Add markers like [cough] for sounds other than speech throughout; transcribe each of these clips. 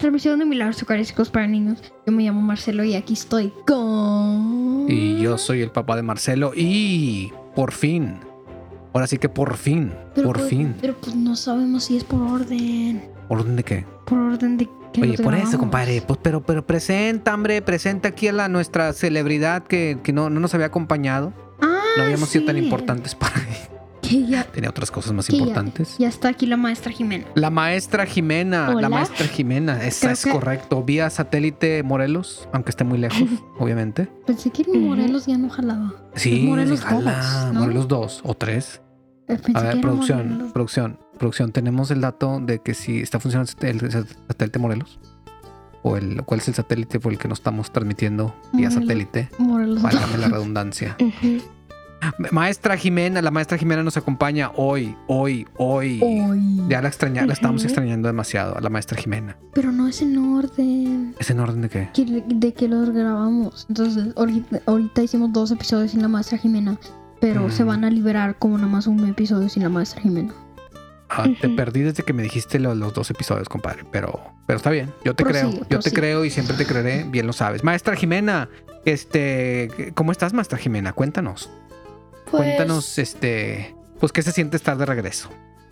transmisión de Milagros Eucarísticos para Niños. Yo me llamo Marcelo y aquí estoy con... Y yo soy el papá de Marcelo y por fin, ahora sí que por fin, Pero por pues- fin. Pero pues no sabemos si es por orden. ¿Por dónde qué? Por orden de que Oye, por eso, compadre, pues pero, pero presenta, hombre, presenta aquí a la nuestra celebridad que, que no, no nos había acompañado. Ah, No habíamos sido tan importantes [laughs] para. Que ya, [laughs] Tenía otras cosas más que importantes. ya está aquí la maestra Jimena. La maestra Jimena, Hola. la maestra Jimena, esa Creo es que- correcto. Vía satélite Morelos, aunque esté muy lejos, [laughs] obviamente. Pensé que en. Morelos ya no jalaba. Sí, Morelos jala, dos, ¿no? Morelos 2 o 3. Eh, Pensé A ver, producción, Morelos. producción, producción. ¿Tenemos el dato de que si está funcionando el satélite Morelos? ¿O el, cuál es el satélite por el que nos estamos transmitiendo vía Morelos. satélite? Morelos. Válgame la redundancia. [laughs] Ujú. Maestra Jimena, la maestra Jimena nos acompaña hoy, hoy, hoy. Hoy. Ya la extraña, la estamos extrañando demasiado a la maestra Jimena. Pero no es en orden. ¿Es en orden de qué? que- de que los grabamos. Entonces, ahorita, ahorita hicimos dos episodios sin la maestra Jimena. Pero Mm. se van a liberar como nada más un episodio sin la maestra Jimena. Ah, te perdí desde que me dijiste lo- los dos episodios, compadre. Pero, pero está bien. Yo te Prosigue, creo. Yo te creo y siempre te creeré. Bien lo sabes. Maestra Jimena, este, ¿cómo estás, maestra Jimena? Cuéntanos. Pues, Cuéntanos, este, pues, ¿qué se siente estar de regreso?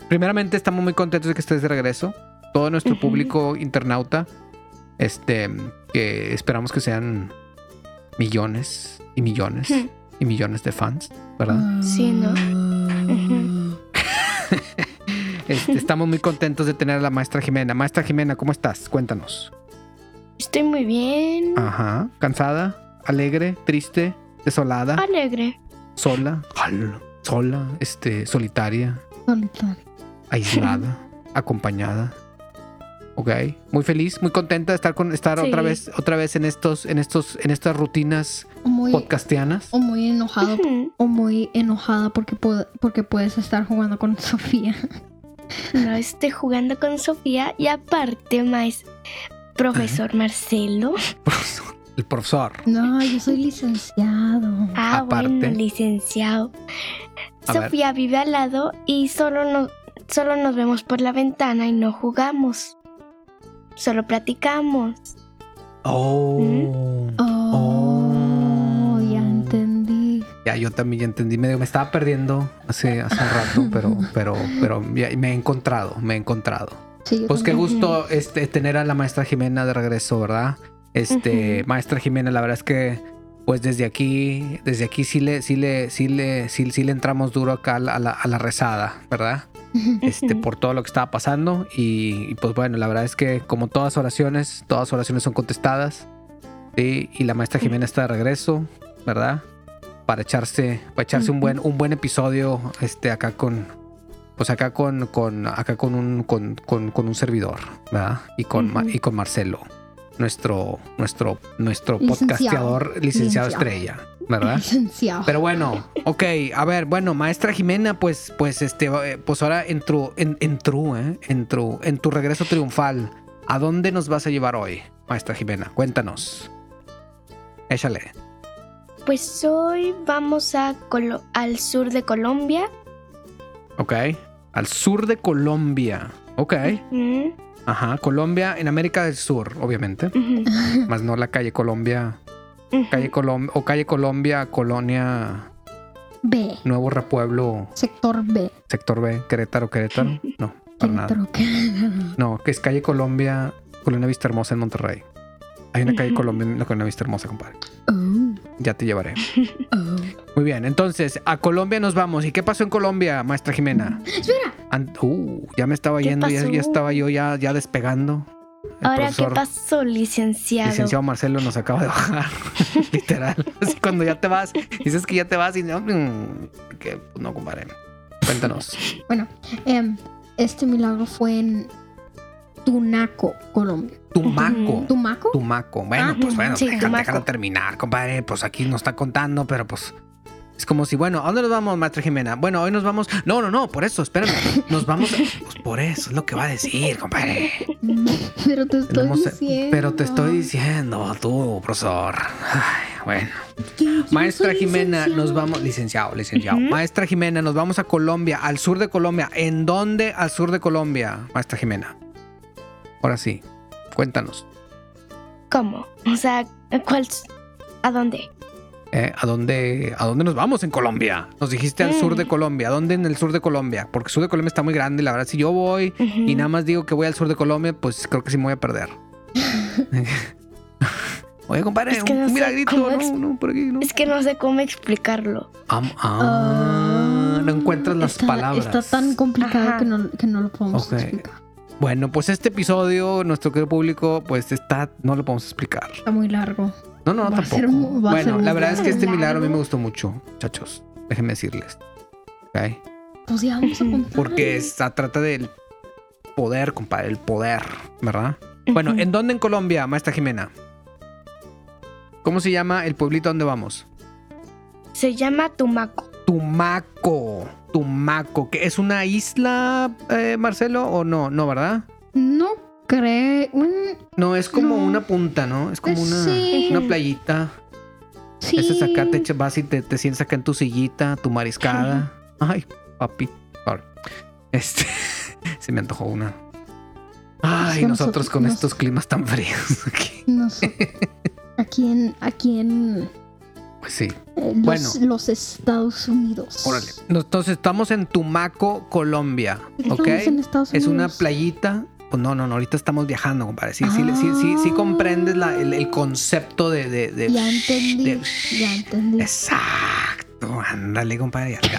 Primeramente, estamos muy contentos de que estés de regreso. Todo nuestro público internauta, este, que esperamos que sean millones y millones y millones de fans, ¿verdad? Sí, ¿no? Este, estamos muy contentos de tener a la maestra Jimena. Maestra Jimena, ¿cómo estás? Cuéntanos. Estoy muy bien. Ajá. ¿Cansada? ¿Alegre? ¿Triste? ¿Desolada? Alegre. ¿Sola? ¿Sola? Este, ¿Solitaria? Solitario. aislada, [laughs] acompañada. Ok, muy feliz, muy contenta de estar con estar Sí. otra vez, otra vez en estos, en estos, en estas rutinas muy, podcastianas. o muy enojado. O muy enojada porque, porque puedes estar jugando con [laughs] Sofía. No estoy jugando con Sofía y aparte, más profesor Marcelo. [laughs] El profesor. No, yo soy licenciado. Ah, Aparte. bueno, licenciado. A ver. Sofía vive al lado y solo nos, solo nos vemos por la ventana y no jugamos. Solo platicamos. Oh. Oh, ya entendí. Ya, yo también ya entendí. Me, me estaba perdiendo hace, hace un rato, [laughs] pero, pero, pero ya me he encontrado, me he encontrado. Sí, Pues qué gusto este, tener a la maestra Jimena de regreso, ¿verdad? Este, maestra Jimena, la verdad es que pues desde aquí, desde aquí sí le, sí le, sí le, sí, sí le entramos duro acá a la, a rezada, ¿verdad? [laughs] Este, por todo lo que estaba pasando. Y, y, pues bueno, la verdad es que como todas oraciones, todas oraciones son contestadas. ¿sí? Y la maestra Jimena está de regreso, ¿verdad? Para echarse, para echarse un buen, un buen episodio, este, acá con, pues acá con, con, acá con un, con, con, con un servidor, ¿verdad? Y con, y con Marcelo, nuestro, nuestro, nuestro Licenciado. podcasteador, licenciado Licenciado. estrella, ¿verdad? Licenciado. Pero bueno, ok, a ver, bueno, maestra Jimena, pues, pues, este, eh, pues ahora en tu, en, en tu, ¿eh? En tu, en tu regreso triunfal, ¿a dónde nos vas a llevar hoy, maestra Jimena? Cuéntanos. Échale. Pues hoy vamos a Colo- al sur de Colombia. Ok. Al sur de Colombia. Ok. Mm, Ajá. Colombia en América del Sur, obviamente. Más no la calle Colombia. Calle Colombia. O calle Colombia, Colonia, B. Nuevo Repueblo, Sector B. Sector B, Querétaro, Querétaro. No, para nada. Querétaro, Querétaro. No, que es calle Colombia, Colonia Vista Hermosa en Monterrey. Hay una calle. Colombia en la Colonia Vista Hermosa, compadre. Oh, Ya te llevaré. [laughs] oh. Muy bien, entonces a Colombia nos vamos. ¿Y qué pasó en Colombia, maestra Jimena? Espera. Uh, ya me estaba ¿Qué yendo, ya, estaba yo ya, ya despegando. El Ahora, profesor, ¿qué pasó, licenciado? licenciado Marcelo nos acaba de bajar, [laughs] literal. Así cuando ya te vas, dices que ya te vas y no, mm, que pues no, compadre. Cuéntanos. Bueno, em, este milagro fue en Tunaco, Colombia. Tumaco. ¿Tumaco? Tumaco. Bueno, Ah, pues bueno, sí, déjalo terminar, compadre. Pues aquí nos está contando, pero pues. Es como si, bueno, ¿a dónde nos vamos, maestra Jimena? Bueno, hoy nos vamos. No, no, no, por eso, espérame. Nos vamos. Pues por eso es lo que va a decir, compadre. Pero te estoy Tenemos- diciendo. Pero te estoy diciendo, tú, profesor. Ay, bueno. Maestra Jimena, licenciado. nos vamos. Licenciado, licenciado. Maestra Jimena, nos vamos a Colombia, al sur de Colombia. ¿En dónde al sur de Colombia, maestra Jimena? Ahora sí. Cuéntanos. ¿Cómo? O sea, ¿cuál? ¿A dónde? Eh, ¿a, dónde, ¿A dónde nos vamos en Colombia? Nos dijiste al sur de Mm. Colombia. ¿A dónde en el sur de Colombia? Porque el sur de Colombia está muy grande. y La verdad, si yo voy y nada más digo que voy al sur de Colombia, pues creo que sí me voy a perder. [laughs] Oye, compadre, Es que un, no un milagrito, ¿no? por aquí, ¿no? Es que no sé cómo explicarlo. Am- ah, no encuentras las Está- palabras. Está tan complicado que no, que no lo podemos explicar. Bueno, pues este episodio, nuestro querido público, pues está, no lo podemos explicar. Está muy largo. No, no, Va tampoco. ser mu- va a ser bueno, la verdad es que este milagro a mí me gustó mucho, muchachos. Déjenme decirles. ¿Ok? Pues ya vamos a [laughs] contar. Porque se trata del poder, compadre, el poder, ¿verdad? Bueno. ¿en dónde en Colombia, maestra Jimena? ¿Cómo se llama el pueblito donde vamos? Se llama Tumaco. Tumaco. Tumaco, que es una isla, eh, Marcelo, o no? No, ¿verdad? No creo. un- No, es como No. una punta, ¿no? Es como una, sí. una playita. Sí. Ese acá, te vas y te, te sientas acá en tu sillita, tu mariscada. Ay, papi. Sorry. Este, [laughs] se me antojó una. Ay, nosotros nosotros- con nos- estos climas tan fríos [laughs] aquí. En, aquí en Pues sí. eh, los, Bueno. los Estados Unidos. Órale. Entonces estamos en Tumaco, Colombia. Estamos ¿Ok? en Estados Es una Unidos. playita pues no, no, no, ahorita estamos viajando, compadre. Sí, sí, sí, sí, comprendes el, concepto de, Ya entendí, ya entendí. Exacto, ándale, compadre, ya,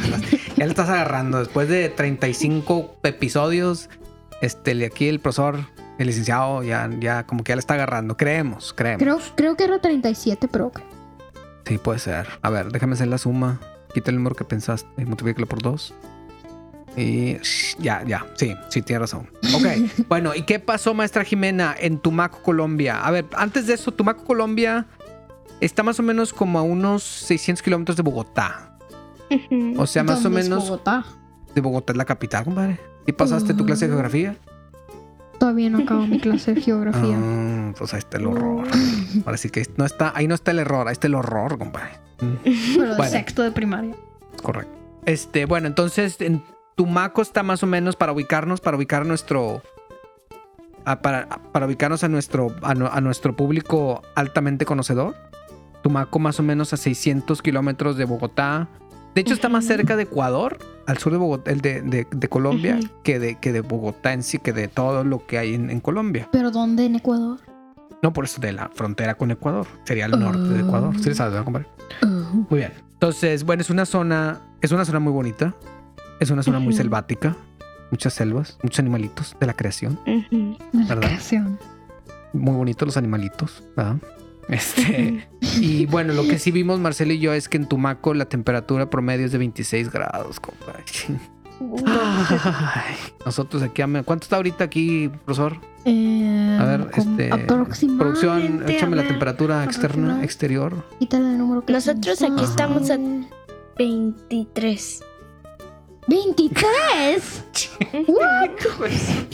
le estás agarrando. Después de 35 episodios, este, de aquí el profesor, el licenciado, ya, ya como que ya le está agarrando. Creemos, creemos. Creo, creo que era 37, pero... Sí, puede ser. A ver, déjame hacer la suma. Quita el número que pensaste y multiplícalo por dos. Sí, ya, ya, sí, sí, tiene razón. [laughs] Ok, bueno, ¿y qué pasó, maestra Jimena, en Tumaco, Colombia? A ver, antes de eso, Tumaco, Colombia está más o menos como a unos 600 kilómetros de Bogotá. O sea, más o menos... Es Bogotá? De Bogotá es la capital, compadre. ¿Y pasaste tu clase de ah. geografía? Todavía no acabo mi clase de geografía. [laughs] Ah, pues ahí está el horror. Ahora sí que no está, ahí no está el error, ahí está el horror, compadre. Pero bueno, sexto de primaria. Correcto. Este, bueno, entonces Tumaco está más o menos para ubicarnos, para ubicar nuestro. a- para, para ubicarnos a nuestro, a, nu- a nuestro público altamente conocedor. Tumaco más o menos a 600 kilómetros de Bogotá. De hecho, está más cerca de Ecuador, al sur de Bogotá, el de, de- de Colombia, que, de, que de Bogotá en sí, que de todo lo que hay en, en Colombia. ¿Pero dónde en Ecuador? No por eso de la frontera con Ecuador. Sería el norte de Ecuador. ¿Sí le sabes, compadre? Muy bien. Entonces, bueno, es una zona, es una zona muy bonita. Es una zona muy selvática. Muchas selvas, muchos animalitos de la creación. La ¿Verdad? creación. Muy bonitos los animalitos, ¿verdad? Este, y bueno, lo que sí vimos Marcelo y yo es que en Tumaco la temperatura promedio es de 26 grados, compadre. Ay, nosotros aquí, a- ¿cuánto está ahorita aquí, profesor? Eh, A ver, como este, aproximadamente, Producción, échame la temperatura externa, exterior. Quítale el número que Nosotros aquí estamos a Ah. 23. ¡23!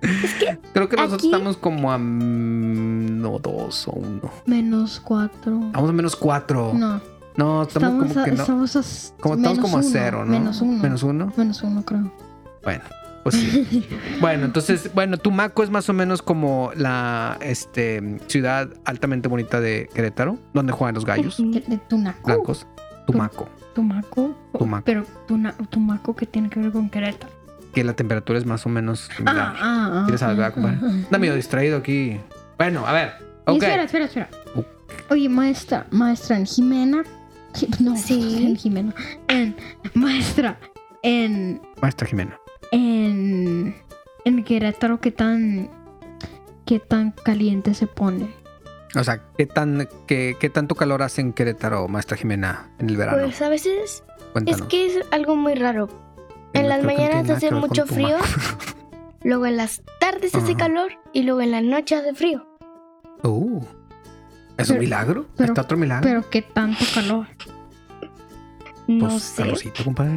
[laughs] Creo que nosotros Aquí- estamos como a no dos o uno. Menos 4. Vamos a menos cuatro. No, No, estamos, estamos, como a, que no. estamos a como estamos a uno, cero, ¿no? Menos uno. Menos uno. Menos uno, creo. Bueno, pues sí. [laughs] bueno, entonces, bueno, Tumaco es más o menos como la este, ciudad altamente bonita de Querétaro, donde juegan los gallos Ujú. ¿Qué- ¿De Tunaco? blancos. Tumaco, Tumaco. Tumaco. Pero Tuna- Tumaco, ¿qué tiene que ver con Querétaro? que la temperatura es más o menos similar. Ah, ah, ah. ¿Sí le sabes, verdad, ah, compadre? ah, ah. Anda medio distraído aquí. Bueno, a ver. Espera, espera, espera. Uh. Oye, maestra, maestra, en Jimena. Ji- No, Sí. en Jimena. En, maestra, en, Maestra Jimena. en, en Querétaro, ¿qué tan, qué tan caliente se pone? O sea, ¿qué, tan, qué, qué tanto calor hace en Querétaro, maestra Jimena, en el verano? Pues a veces Cuéntanos. es que es algo muy raro. en las mañanas hace mucho Tumaco. [laughs] Luego en las tardes hace calor y luego en la noche hace frío. Uh, ¿Es un milagro? pero- ¿Está otro milagro? Pero qué tanto calor. No pues, sé. calorcito, compadre.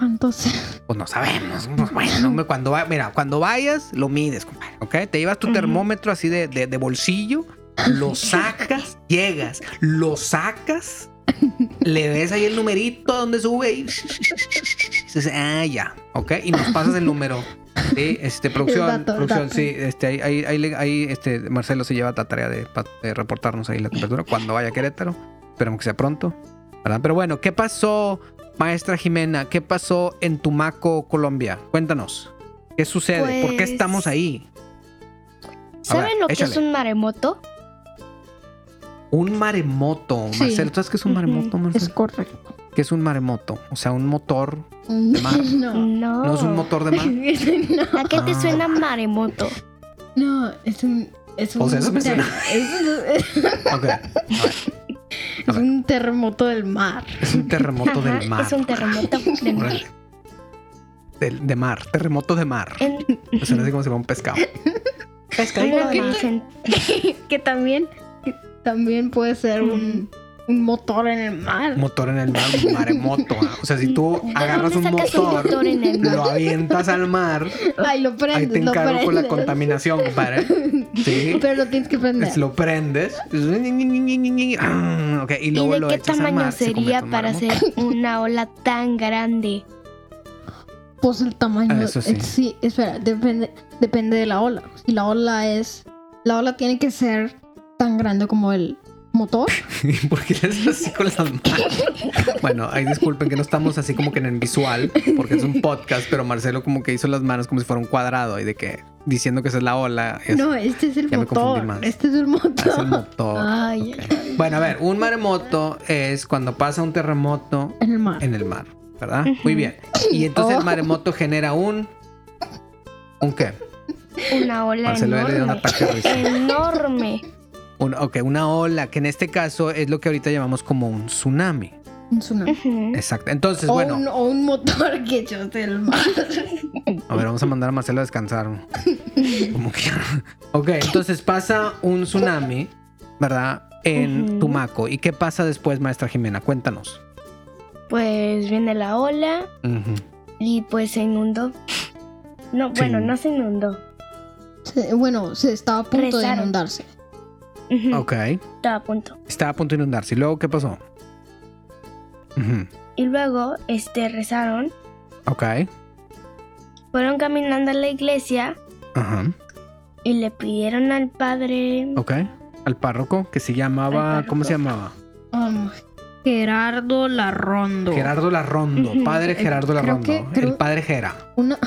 Entonces, Pues no sabemos. Pues, bueno, cuando va, mira, cuando vayas, lo mides, compadre, ¿ok? Te llevas tu termómetro así de, de- de bolsillo, lo sacas, llegas, lo sacas, le ves ahí el numerito donde sube y dices, ah, ya, ¿ok? Y nos pasas el número Sí, este, producción, producción, sí, este, ahí, ahí, ahí, este, Marcelo se lleva la tarea de, reportarnos ahí la temperatura cuando vaya a Querétaro. Esperemos que sea pronto, ¿verdad? Pero bueno, ¿qué pasó, maestra Jimena? ¿Qué pasó en Tumaco, Colombia? Cuéntanos. ¿Qué sucede? ¿Por qué Pues- estamos ahí? ¿Saben ver, lo que es un maremoto? Un maremoto, Sí. Marcelo. ¿Tú sabes qué es un maremoto, Es Marcelo? correcto. ¿Qué es un maremoto? O sea, un motor de mar. [laughs] No. No. ¿No es un motor de mar? [laughs] no. ¿A qué te Ah. suena maremoto? No, es un. Es un, O sea, eso me suena. es, un- es [laughs] terremoto del mar. Es un terremoto Ajá, del mar. Es un terremoto del mar. Del- de mar, terremoto de mar. En O sea, así como si fuera un pescado. una ¿Qué imagen. que también. que también puede ser un, un motor en el mar. Motor en el mar, un maremoto. ¿ah? [laughs] O sea, si tú agarras un sacas un motor, motor en el mar? lo avientas al mar, Ay, lo prendes. ahí te lo encargo con la prendes. contaminación, compadre. [laughs] Sí. Pero lo tienes que prender. Es- Lo prendes. Ah, Ok, y ¿Y luego de lo qué echas al tamaño mar. se sería convierte en para maremoto. hacer una ola tan grande? Pues el tamaño. Ah, eso sí. eh, sí, espera, depende, depende de la ola. Si la ola es. La ola tiene que ser tan grande como el motor. [laughs] ¿Por qué le haces así con las manos? Bueno, ahí disculpen que no estamos así como que en el visual, porque es un podcast, pero Marcelo como que hizo las manos como si fuera un cuadrado y de que diciendo que esa es la ola. Es, No, este es el ya me confundí motor. más. Este es el motor. ah, es el motor. Ay. Bueno, a ver, un maremoto es cuando pasa un terremoto en el mar. en el mar, ¿verdad? Muy bien. Y entonces Oh. el maremoto genera un... ¿Un qué? Una ola Marcelo ya le dio una enorme. ataque de risa. Enorme. Un- ok, una ola, que en este caso es lo que ahorita llamamos como un tsunami. Un tsunami. Exacto. Entonces, o, bueno, un, o un motor que echó del mar. a ver, vamos a mandar a Marcelo a descansar. Como que... Ok, entonces pasa un tsunami, ¿verdad? En. Tumaco. ¿Y qué pasa después, maestra Jimena? Cuéntanos. Pues viene la ola y pues se inundó. No, Sí. bueno, no se inundó. Se- bueno, se estaba a punto de Rezaron. Ujú, Ok. Estaba a punto. Estaba a punto de inundarse. ¿Y luego qué pasó? Ujú. Y luego, este, rezaron. Ok. Fueron caminando a la iglesia Ajá. y le pidieron al padre. Ok. Al párroco que se llamaba. ¿Cómo se llamaba? Um, Gerardo Larrondo. Gerardo Larrondo. Padre Eh, Gerardo creo Larrondo. que- creo- El padre Gera. Una.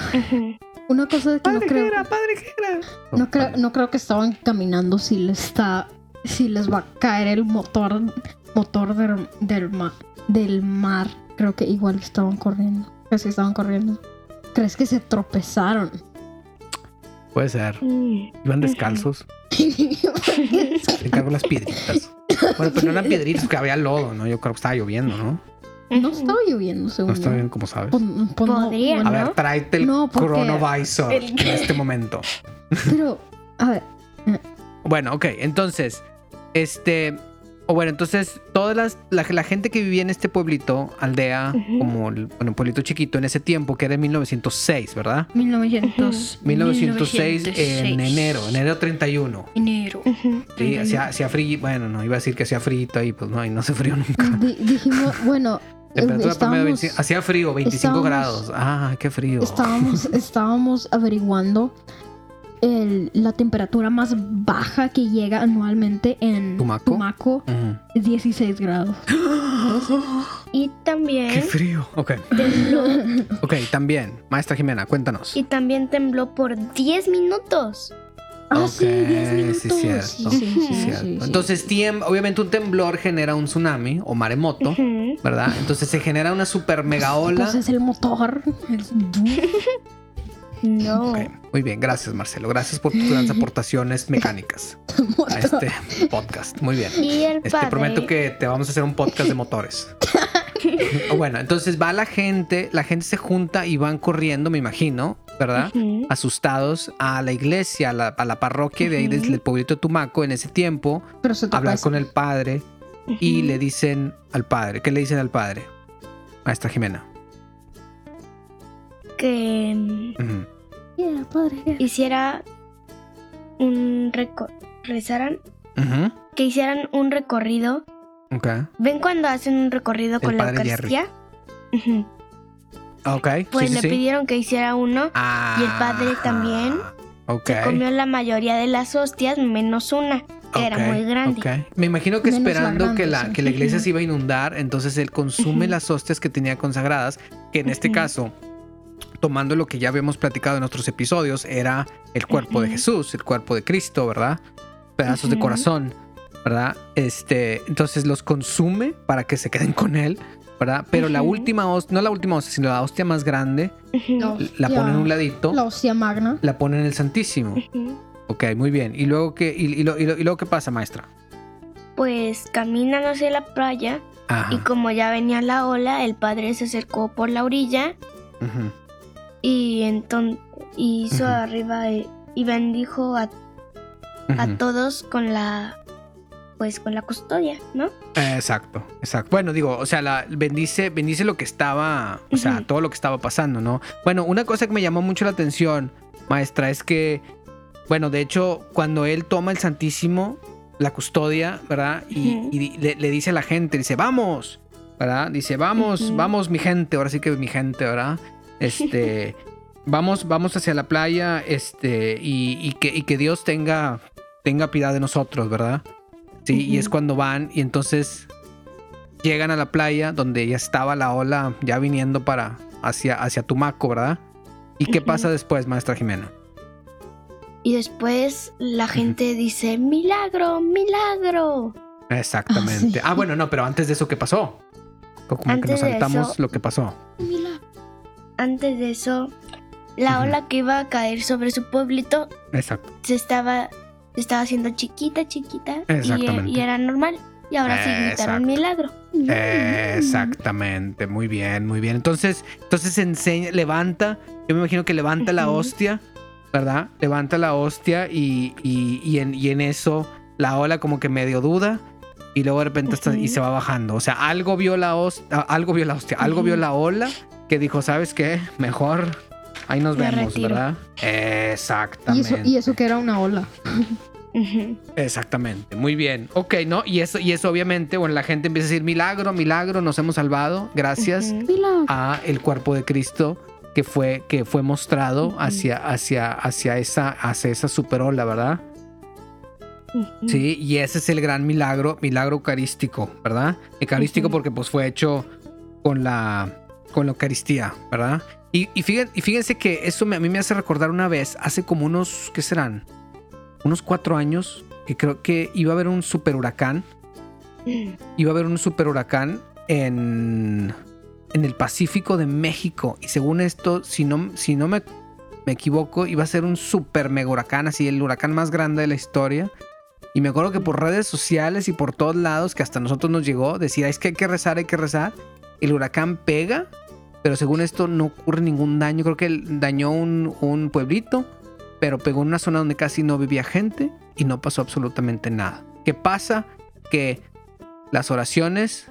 Una cosa que no Padre creo, Gera, padre Gera. no creo, no creo que estaban caminando si les está, si les va a caer el motor, motor del, del, ma- del mar. Creo que igual estaban corriendo. ¿Crees que estaban corriendo? ¿Crees que se tropezaron? Puede ser. Iban descalzos. [laughs] Le cargo las piedritas. Bueno, pero no eran piedritas, que había lodo, ¿no? Yo creo que estaba lloviendo, ¿no? No estaba lloviendo, según No está yo. bien, como sabes. Pues- pues no, Podría, bueno, A ver, tráete el No, porque- chronovisor el- en este momento. [laughs] Pero, a ver, Bueno, ok, entonces, este, o bueno, entonces toda las, la, la gente que vivía en este pueblito, aldea, como el bueno, pueblito chiquito en ese tiempo, que era en 1906, ¿verdad? 1900, 1906 en enero, enero 31. Enero. Sí, hacía, hacía frío, bueno, no, iba a decir que hacía frío ahí, pues no, y no hace frío nunca. Di- dijimos, bueno, Temperatura promedio estábamos, 25 hacía frío, 25 estábamos- grados. Ah, qué frío. estábamos, [laughs] estábamos averiguando el- la temperatura más baja que llega anualmente en ¿Tumaco? Tumaco, Ujú. es 16 grados. [gasps] Y Qué también frío. Ok, tembló. ok, también. Maestra Jimena, cuéntanos. y también tembló por 10 minutos. Ah, Ok, sí, 10 sí, cierto. Sí, sí. Entonces, tiem- obviamente un temblor genera un tsunami o maremoto. ¿verdad? Entonces se genera una super mega ola. Pues es el motor. [laughs] No. Muy bien, gracias Marcelo. Gracias por tus grandes aportaciones [laughs] mecánicas a este podcast. Muy bien. El Este, prometo que te vamos a hacer un podcast de motores. [laughs] bueno, entonces va la gente, la gente se junta y van corriendo, me imagino, ¿verdad? Asustados a la iglesia, a la, a la parroquia de ahí Ujú. desde el pueblito de Tumaco en ese tiempo, Pero se hablar con el padre y le dicen al padre, ¿qué le dicen al padre? Maestra Jimena. Que. Yeah, padre. hiciera un rezaran, que hicieran un recorrido. Ok. ¿Ven cuando hacen un recorrido con la. Eucaristía? Ok. sí, Pues sí, le sí. pidieron que hiciera uno. Ah, y el padre también Ok. Se comió la mayoría de las hostias, menos una, que era muy grande. ok. Me imagino que Menos la esperando grande, que, la, sí. que la iglesia se iba a inundar, entonces él consume las hostias que tenía consagradas, que en este caso, tomando lo que ya habíamos platicado en otros episodios, era el cuerpo de. Jesús, el cuerpo de Cristo, ¿verdad? Pedazos de corazón, ¿verdad? Este, entonces los consume para que se queden con él, ¿verdad? Pero la última hostia, no la última hostia, sino la hostia más grande, La la hostia- pone en un ladito, La hostia magna. la pone en el Santísimo. Ok, muy bien. ¿Y luego qué, y, y lo- y lo- y luego qué pasa, maestra? Pues caminan hacia la playa Ajá. y como ya venía la ola, el padre se acercó por la orilla y entonces hizo arriba eh, y bendijo a, a todos con la pues con la custodia, ¿no? Exacto, exacto. Bueno, digo, o sea, la, bendice, bendice lo que estaba, o sea, todo lo que estaba pasando, ¿no? Bueno, una cosa que me llamó mucho la atención, maestra, es que, bueno, de hecho, cuando él toma el Santísimo, la custodia, ¿verdad? Y, le, le dice a la gente, dice, vamos, ¿verdad? Dice, vamos, vamos, mi gente, ahora sí que mi gente, ¿verdad? Este, [laughs] vamos, vamos hacia la playa, este, y, y que, y que Dios tenga, tenga piedad de nosotros, ¿verdad? Sí, y es cuando van y entonces llegan a la playa donde ya estaba la ola ya viniendo para hacia, hacia Tumaco, ¿verdad? ¿Y qué pasa después, maestra Jimena? Y después la gente dice, milagro, milagro. Exactamente. Ah, Ah, bueno, no, pero antes de eso, ¿qué pasó? Como que Antes nos de saltamos eso- lo que pasó. Antes de eso, la ola que iba a caer sobre su pueblito Exacto. se estaba, estaba haciendo chiquita, chiquita. y- Exactamente. Y, era normal. Y ahora sí gritaron milagro. Exactamente, muy bien, muy bien. Entonces, entonces enseña, levanta, yo me imagino que levanta la hostia, ¿verdad? Levanta la hostia y, y, y en, y en eso la ola como que medio duda y luego de repente hasta- y se va bajando. O sea, algo vio la hostia, algo vio la hostia, algo vio la ola que dijo, ¿sabes qué? Mejor ahí nos Me vemos, retiro. ¿verdad? Y Exactamente. eso, y eso que era una ola. Exactamente, muy bien. Ok, ¿no? Y eso, y eso obviamente, bueno, la gente empieza a decir, milagro, milagro, nos hemos salvado, gracias. Mira. a el cuerpo de Cristo que fue, que fue mostrado hacia, hacia, hacia, esa, hacia esa superola, ¿verdad? Sí, y ese es el gran milagro, milagro eucarístico, ¿verdad? Eucarístico porque pues fue hecho con la, con la Eucaristía, ¿verdad? Y, y, fíjense, y fíjense que eso me- a mí me hace recordar una vez, hace como unos, ¿qué serán? Unos cuatro años, que creo que iba a haber un super huracán iba a haber un super huracán en, en el Pacífico de México. Y según esto, si no, si no me, me equivoco, iba a ser un super mega huracán, así el huracán más grande de la historia. Y me acuerdo que por redes sociales y por todos lados, que hasta nosotros nos llegó, decía, es que hay que rezar, hay que rezar. El huracán pega, pero según esto no ocurre ningún daño. Creo que dañó un, un pueblito, pero pegó en una zona donde casi no vivía gente y no pasó absolutamente nada. ¿Qué pasa? Que las oraciones,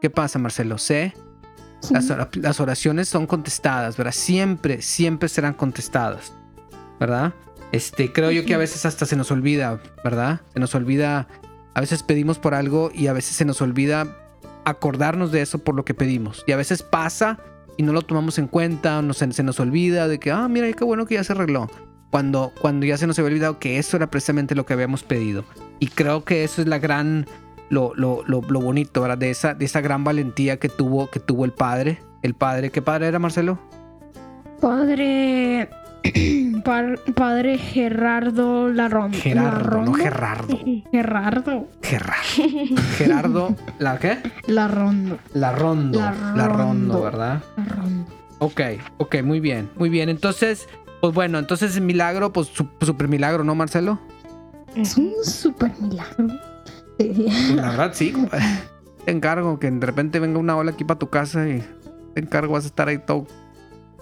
¿qué pasa Marcelo? Sé, Sí. las, las oraciones son contestadas, ¿verdad? Siempre, siempre serán contestadas, ¿verdad? Este, creo yo que a veces hasta se nos olvida, ¿verdad? Se nos olvida, a veces pedimos por algo y a veces se nos olvida acordarnos de eso por lo que pedimos. Y a veces pasa y no lo tomamos en cuenta, o no se, se nos olvida de que, ah, mira, qué bueno que ya se arregló. Cuando, cuando ya se nos había olvidado que eso era precisamente lo que habíamos pedido. Y creo que eso es la gran, lo, lo, lo, lo bonito, ¿verdad? De esa, de esa gran valentía que tuvo, que tuvo el padre. El padre, ¿qué padre era Marcelo? Padre. [clears throat] par- padre Gerardo Larron. Gerardo, no. Gerardo. [laughs] Gerardo. Gerardo. Gerardo, ¿la qué? Larrondo. La Rondo. La Larrondo. Rondo, ¿verdad? Larrondo. Ok, ok, muy bien, muy bien. Entonces, pues bueno, entonces milagro, pues su- super milagro, ¿no, Marcelo? Es un super milagro. Sí. Pues la verdad, sí, compadre. Te encargo que de repente venga una ola aquí para tu casa y te encargo, vas a estar ahí todo.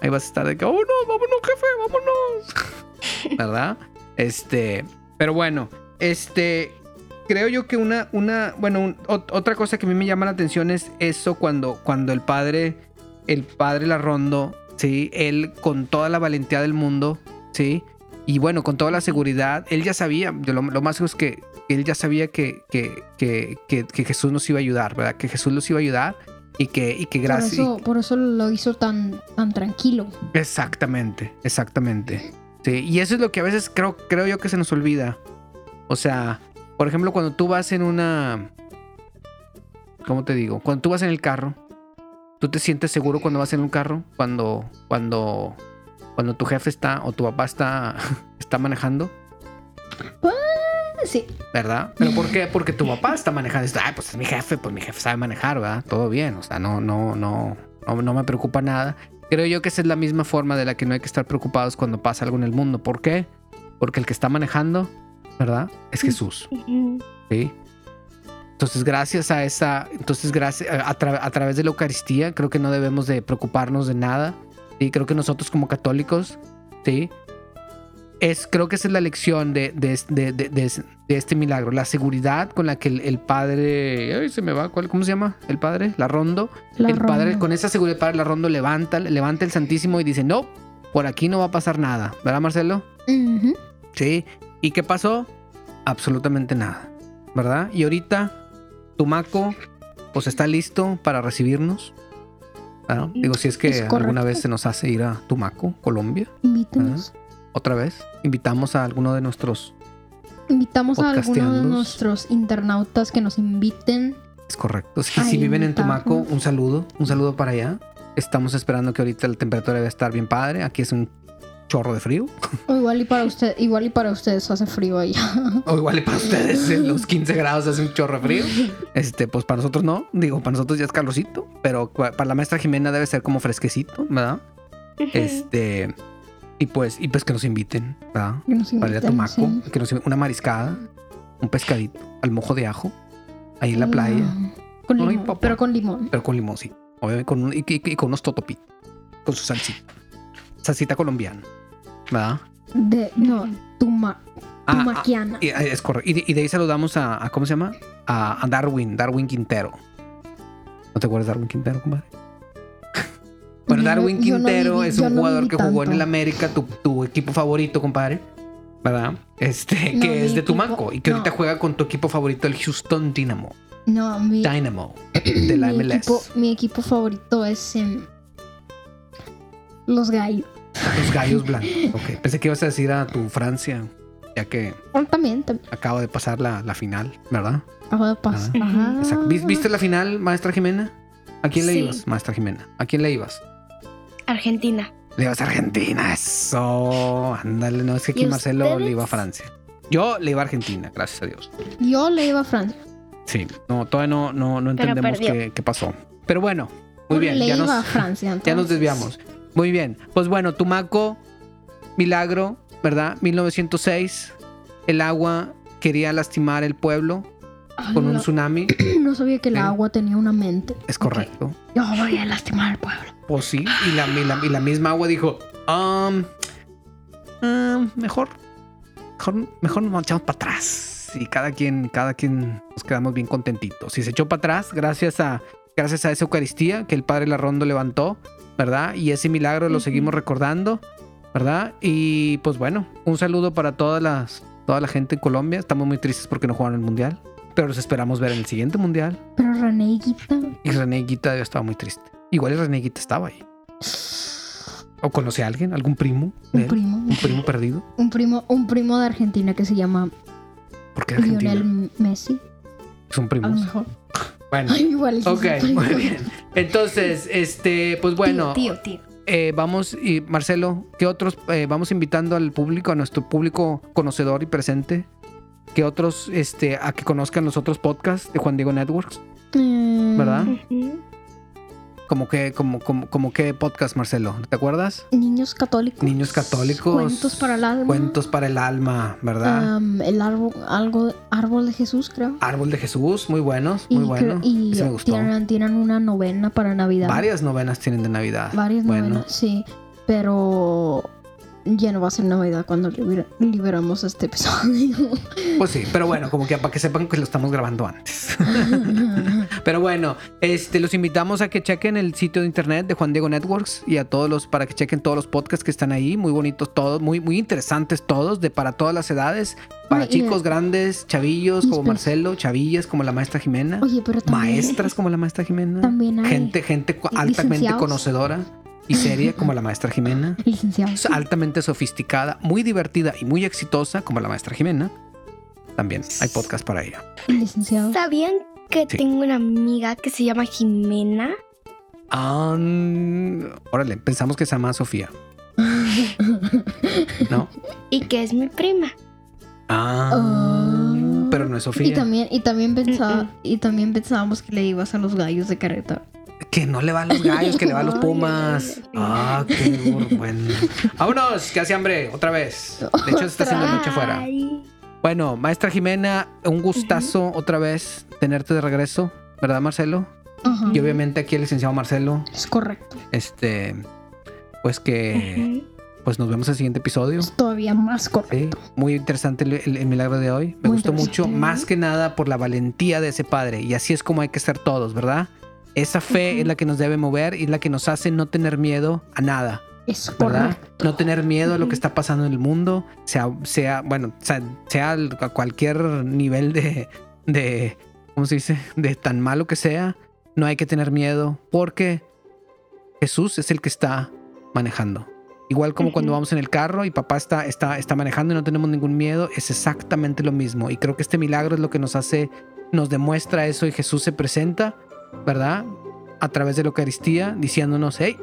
Ahí vas a estar de que, oh no, vámonos, jefe, vámonos. [laughs] ¿Verdad? Este, pero bueno, este, creo yo que una, una, bueno, un- ot- otra cosa que a mí me llama la atención es eso cuando, cuando el padre, el padre Larrondo, sí, él con toda la valentía del mundo, sí, y bueno, con toda la seguridad, él ya sabía, lo, lo más es que él ya sabía que, que, que, que, que Jesús nos iba a ayudar, ¿verdad? Que Jesús los iba a ayudar Y que, y que Por gracias. eso, por eso lo hizo tan, tan tranquilo. Exactamente, exactamente. Sí, y eso es lo que a veces creo, creo yo que se nos olvida. O sea, por ejemplo, cuando tú vas en una. ¿Cómo te digo? Cuando tú vas en el carro, ¿tú te sientes seguro cuando vas en un carro? Cuando, cuando, cuando tu jefe está o tu papá está, [laughs] está manejando, Sí. ¿verdad? ¿Pero por [laughs] qué? Porque tu papá está manejando. Dices, Ay, pues es mi jefe, pues mi jefe sabe manejar, ¿verdad? Todo bien, o sea, no, no, no, no, no me preocupa nada. Creo yo que esa es la misma forma de la que no hay que estar preocupados cuando pasa algo en el mundo. ¿Por qué? Porque el que está manejando, ¿verdad? Es Jesús. [laughs] ¿sí? Entonces, gracias a esa, entonces, gracias a, a tra- a través de la Eucaristía, creo que no debemos de preocuparnos de nada. Sí, creo que nosotros como católicos, sí, es, creo que esa es la lección de, de, de- de- este milagro, la seguridad con la que el, el padre, ay, se me va, ¿cuál, ¿cómo se llama? El padre, la rondo, La el padre con esa seguridad, el padre la rondo levanta, levanta el Santísimo y dice, no, por aquí no va a pasar nada, ¿verdad, Marcelo? Sí. ¿Y qué pasó? Absolutamente nada, ¿verdad? Y ahorita, Tumaco, pues está listo para recibirnos. ¿verdad? Digo, si es que Es alguna vez se nos hace ir a Tumaco, Colombia, Invítanos. Otra vez, invitamos a alguno de nuestros. Invitamos a alguno de nuestros internautas que nos inviten. Es correcto. Si, viven en. Tumaco, un saludo, un saludo para allá. Estamos esperando que ahorita la temperatura debe estar bien padre. Aquí es un chorro de frío. [laughs] O igual y para usted, igual y para ustedes hace frío allá. [laughs] O igual y para ustedes en los 15 grados hace un chorro de frío. Este, pues para nosotros no. Digo, para nosotros ya es calorcito. Pero para la maestra Jimena debe ser como fresquecito, ¿verdad? Este. Y pues, y pues que nos inviten, ¿verdad? Que nos Para ir a inviten, sí. Que nos, una mariscada, un pescadito, al mojo de ajo, ahí en la playa. Ah, Con Ay, limón, papá. pero con limón. Pero con limón, sí. Obviamente con un- y, y- y con unos totopitos. Con su salsita. Salsita colombiana. ¿Verdad? De, no, tuma, Ah, ah, tumaquiana. y- ah, es correcto. Y, de- y de ahí saludamos a, a- ¿cómo se llama? A, a Darwin, Darwin Quintero. ¿No te acuerdas de Darwin Quintero, compadre? Bueno, Yo Darwin yo no Quintero es un jugador que jugó en el América, tu, tu equipo favorito, compadre. ¿Verdad? Este, No, que es de equipo- Tumaco y que ahorita juega con tu equipo favorito, el Houston Dynamo. No, mi, Dynamo [coughs] de la mi MLS. equipo, mi equipo favorito es em, los gallos. Los gallos [laughs] blancos. Ok. Pensé que ibas a decir a tu Francia, ya que Oh, también, también. acaba de pasar la, la final, ¿verdad? Acabo de pasar. Ah. Ajá. Exacto. ¿Vis- ¿Viste la final, maestra Jimena? ¿A quién le Sí. ibas, maestra Jimena? ¿A quién le ibas? Argentina. Le ibas a Argentina, eso. Ándale, no es que aquí ¿Y Marcelo le iba a Francia. Yo le iba a Argentina, gracias a Dios. Yo le iba a Francia. Sí, no, todavía no, no, no entendemos qué, qué pasó. Pero bueno, muy bien, le ya iba nos, a Francia. [laughs] ya nos desviamos. Muy bien, pues bueno, Tumaco, milagro, ¿verdad? 1906, el agua quería lastimar el pueblo Ay, con un tsunami. [clears throat] no sabía que el Sí. agua tenía una mente. Es correcto. Yo voy a lastimar al pueblo. Pues sí, y la, y la, y la misma agua dijo, "Um, um, mejor, mejor, mejor nos echamos para atrás. Y cada quien, cada quien nos quedamos bien contentitos. Y se echó para atrás gracias a, gracias a esa Eucaristía que el Padre Larrondo levantó, ¿verdad? Y ese milagro lo seguimos recordando, ¿verdad? Y pues bueno, un saludo para todas las, toda la gente en Colombia. Estamos muy tristes porque no jugaron el Mundial. Pero los esperamos ver en el siguiente Mundial. Pero René Guita. Y René Guita ya estaba muy triste. Igual René Guita estaba ahí. ¿O conoce a alguien? ¿Algún primo? Un primo. ¿Un primo perdido? Un primo, un primo de Argentina que se llama ¿Por qué Argentina? Lionel Messi. Son A lo primos. mejor. Bueno. Ay, igual. Ok, muy bien. Entonces, este, pues bueno, Tío, tío, tío. eh, vamos, y Marcelo, ¿qué otros? eh, vamos invitando al público, a nuestro público conocedor y presente, que otros, este, a que conozcan los otros podcasts de Juan Diego Networks. Mm, ¿Verdad? Como que, como, como, como qué podcast, Marcelo, ¿te acuerdas? Niños católicos. Niños católicos. Cuentos para el alma. Cuentos para el alma, ¿verdad? El árbol, algo, árbol de Jesús, creo. Árbol de Jesús, muy buenos, Y, muy creo- bueno. y me gustó. tienen, tienen una novena para Navidad. Varias novenas tienen de Navidad. Varias Bueno. novenas, sí. Pero ya no va a ser Navidad cuando liber- liberamos este episodio. Pues sí, pero bueno, como que para que sepan que lo estamos grabando antes. [laughs] Pero bueno, este, los invitamos a que chequen el sitio de internet de Juan Diego Networks y a todos los, para que chequen todos los podcasts que están ahí, muy bonitos todos, muy, muy interesantes todos, de para todas las edades, para chicos, grandes, chavillos como espera. Marcelo, chavillas como la maestra Jimena, Oye, pero también. maestras como la maestra Jimena, También hay gente, gente altamente conocedora y seria como la maestra Jimena. Licenciado. Es altamente sofisticada, muy divertida y muy exitosa como la maestra Jimena. También hay podcast para ella. Licenciado. ¿Sabían que Sí. tengo una amiga que se llama Jimena? Ah, órale, pensamos que se llama Sofía. ¿No? Y que es mi prima. Ah, Ah. pero no es Y Sofía. también, y también pensaba, Mm-mm. y también pensábamos que le ibas a los gallos de careta. Que no le va a los gallos, que le va a los [laughs] pumas. Ah, qué bueno. Vámonos, que hace hambre, otra vez. De hecho, se está haciendo noche afuera. Ay, Bueno, maestra Jimena, un gustazo otra vez tenerte de regreso, ¿verdad, Marcelo? Ajá. Y obviamente aquí el licenciado Marcelo, Es correcto. este, pues que, pues nos vemos en el siguiente episodio. Es todavía más Sí, correcto. muy interesante el, el- el milagro de hoy. Me Muy gustó mucho, interesante. más que nada por la valentía de ese padre. Y así es como hay que ser todos, ¿verdad? Esa fe es la que nos debe mover y es la que nos hace no tener miedo a nada, Es ¿verdad? correcto. No tener miedo a lo que está pasando en el mundo, sea, sea bueno, sea, sea a cualquier nivel de, de, ¿cómo se dice? De tan malo que sea, no hay que tener miedo porque Jesús es el que está manejando. Igual como cuando vamos en el carro y papá está, está, está manejando y no tenemos ningún miedo, es exactamente lo mismo. Y creo que este milagro es lo que nos hace, nos demuestra eso y Jesús se presenta, ¿verdad? A través de la Eucaristía, diciéndonos, hey,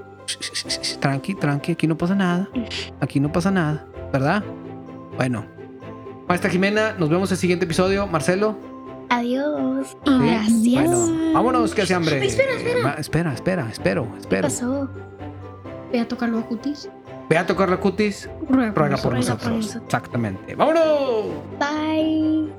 tranqui, tranqui, aquí no pasa nada, aquí no pasa nada, ¿verdad? Bueno, Maestra Jimena, nos vemos en el siguiente episodio. Marcelo, Adiós. Y gracias. bueno, vámonos, que hace hambre. Espera, espera. Ma- espera, espera, espero, ¿Qué espero. pasó? Voy a tocarlo a Cutis. Ve a tocar la cutis, Ruega por ruega por Ruega por nosotros. nosotros. Exactamente. ¡Vámonos! Bye.